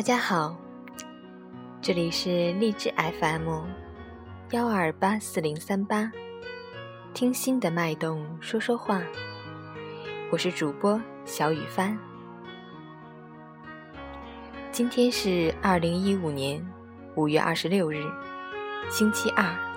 大家好，这里是荔枝 FM 幺二八四零三八，听心的脉动说说话，我是主播小雨帆。今天是二零一五年五月二十六日，星期二。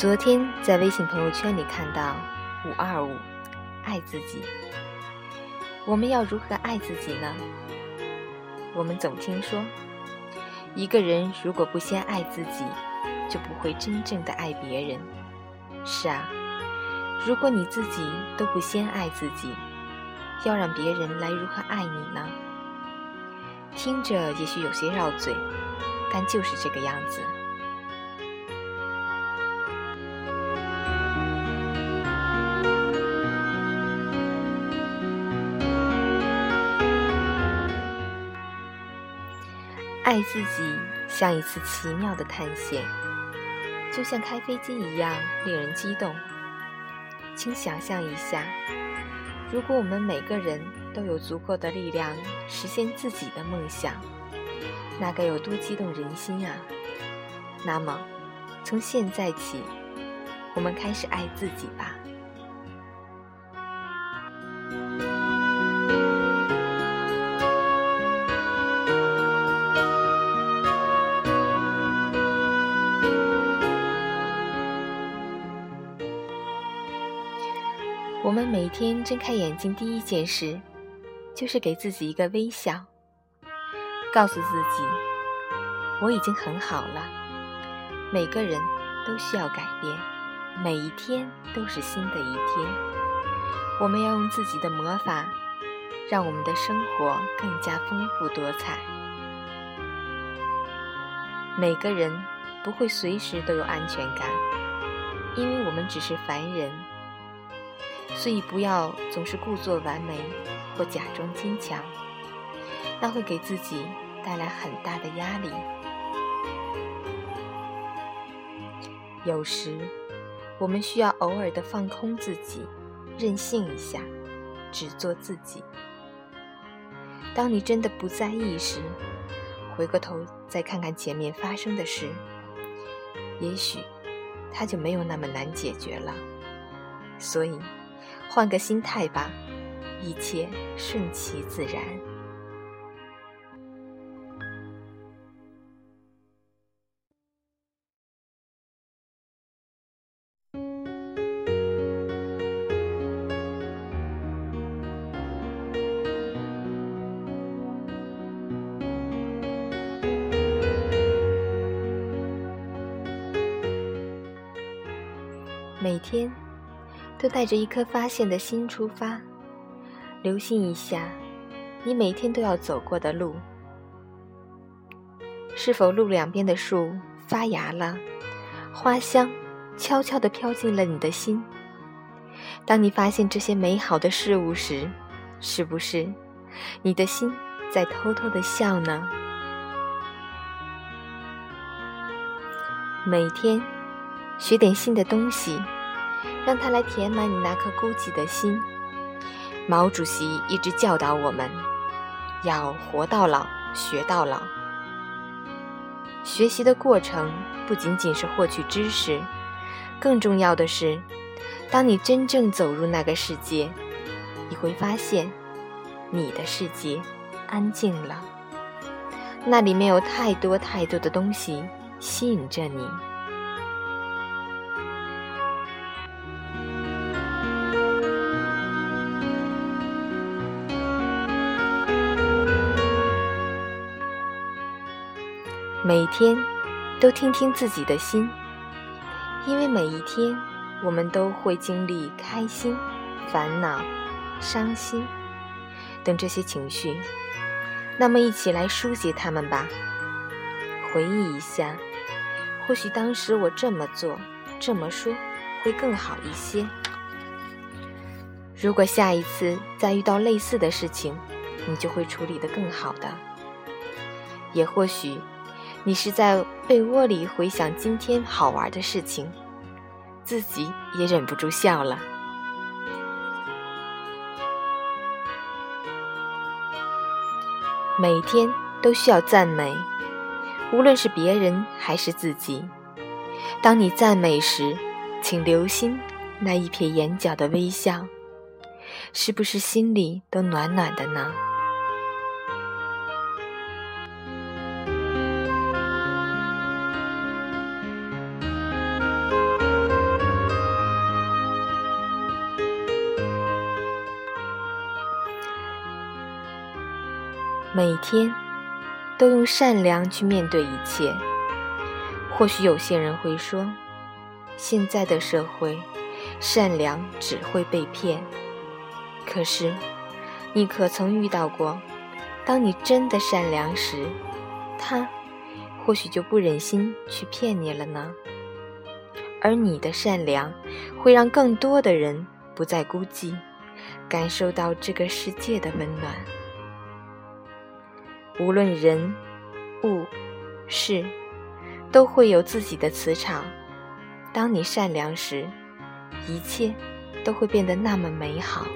昨天在微信朋友圈里看到“五二五”，爱自己。我们要如何爱自己呢？我们总听说，一个人如果不先爱自己，就不会真正的爱别人。是啊，如果你自己都不先爱自己，要让别人来如何爱你呢？听着也许有些绕嘴，但就是这个样子。爱自己像一次奇妙的探险，就像开飞机一样令人激动。请想象一下，如果我们每个人都有足够的力量实现自己的梦想，那该有多激动人心啊！那么，从现在起，我们开始爱自己吧。我们每天睁开眼睛，第一件事就是给自己一个微笑，告诉自己我已经很好了。每个人都需要改变，每一天都是新的一天。我们要用自己的魔法，让我们的生活更加丰富多彩。每个人不会随时都有安全感，因为我们只是凡人。所以，不要总是故作完美或假装坚强，那会给自己带来很大的压力。有时，我们需要偶尔的放空自己，任性一下，只做自己。当你真的不在意时，回过头再看看前面发生的事，也许它就没有那么难解决了。所以。换个心态吧，一切顺其自然。每天。都带着一颗发现的心出发，留心一下你每天都要走过的路，是否路两边的树发芽了，花香悄悄地飘进了你的心。当你发现这些美好的事物时，是不是你的心在偷偷的笑呢？每天学点新的东西。让他来填满你那颗孤寂的心。毛主席一直教导我们，要活到老，学到老。学习的过程不仅仅是获取知识，更重要的是，当你真正走入那个世界，你会发现，你的世界安静了，那里面有太多太多的东西吸引着你。每天都听听自己的心，因为每一天我们都会经历开心、烦恼、伤心等这些情绪。那么，一起来书写它们吧。回忆一下，或许当时我这么做、这么说会更好一些。如果下一次再遇到类似的事情，你就会处理得更好的。也或许，你是在被窝里回想今天好玩的事情，自己也忍不住笑了。每天都需要赞美，无论是别人还是自己。当你赞美时，请留心那一瞥眼角的微笑，是不是心里都暖暖的呢？每天都用善良去面对一切。或许有些人会说，现在的社会，善良只会被骗。可是，你可曾遇到过，当你真的善良时，他或许就不忍心去骗你了呢？而你的善良，会让更多的人不再孤寂，感受到这个世界的温暖。无论人、物、事，都会有自己的磁场。当你善良时，一切都会变得那么美好。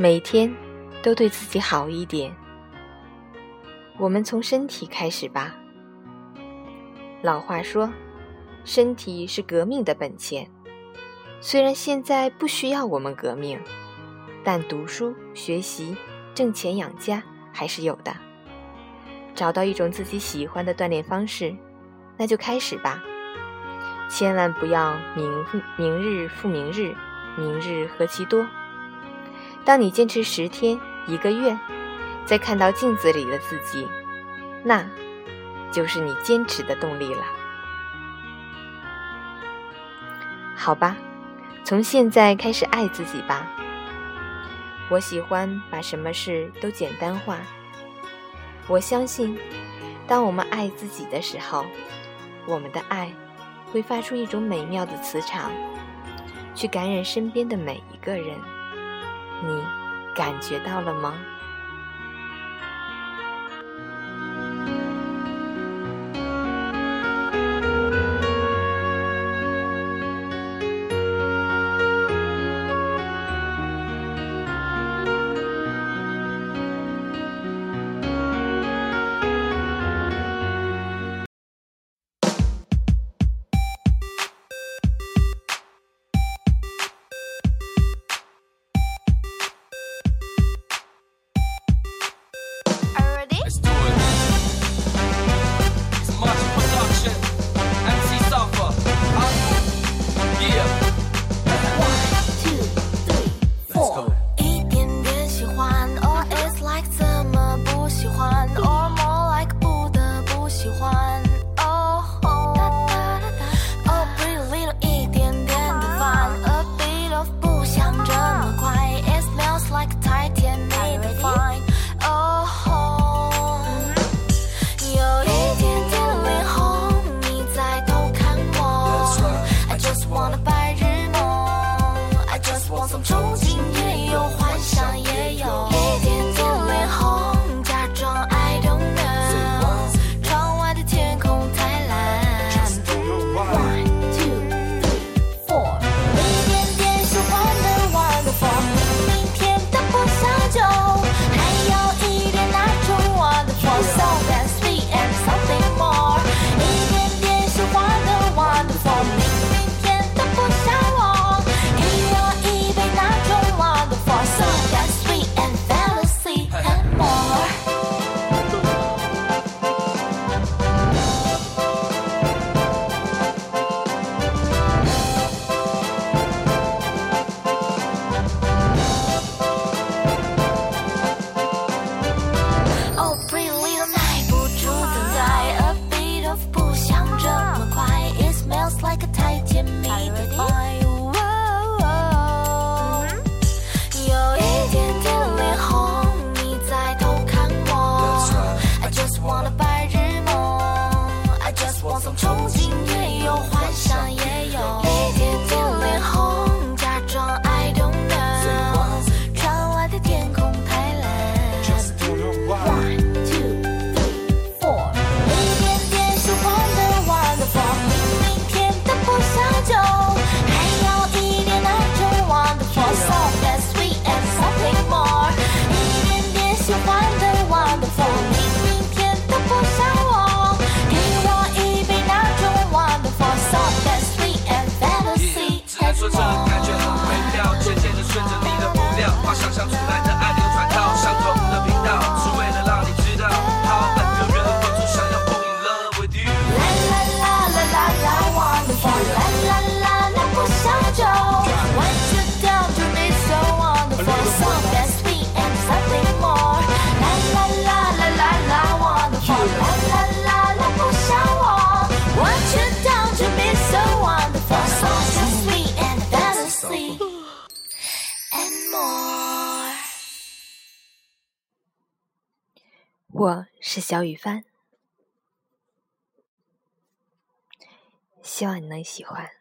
每天都对自己好一点。我们从身体开始吧。老话说，身体是革命的本钱。虽然现在不需要我们革命，但读书、学习、挣钱养家还是有的。找到一种自己喜欢的锻炼方式，那就开始吧。千万不要明明日复明日，明日何其多。当你坚持十天、一个月，再看到镜子里的自己，那，就是你坚持的动力了。好吧，从现在开始爱自己吧。我喜欢把什么事都简单化。我相信，当我们爱自己的时候，我们的爱会发出一种美妙的磁场，去感染身边的每一个人。你感觉到了吗？我是小雨帆，希望你能喜欢。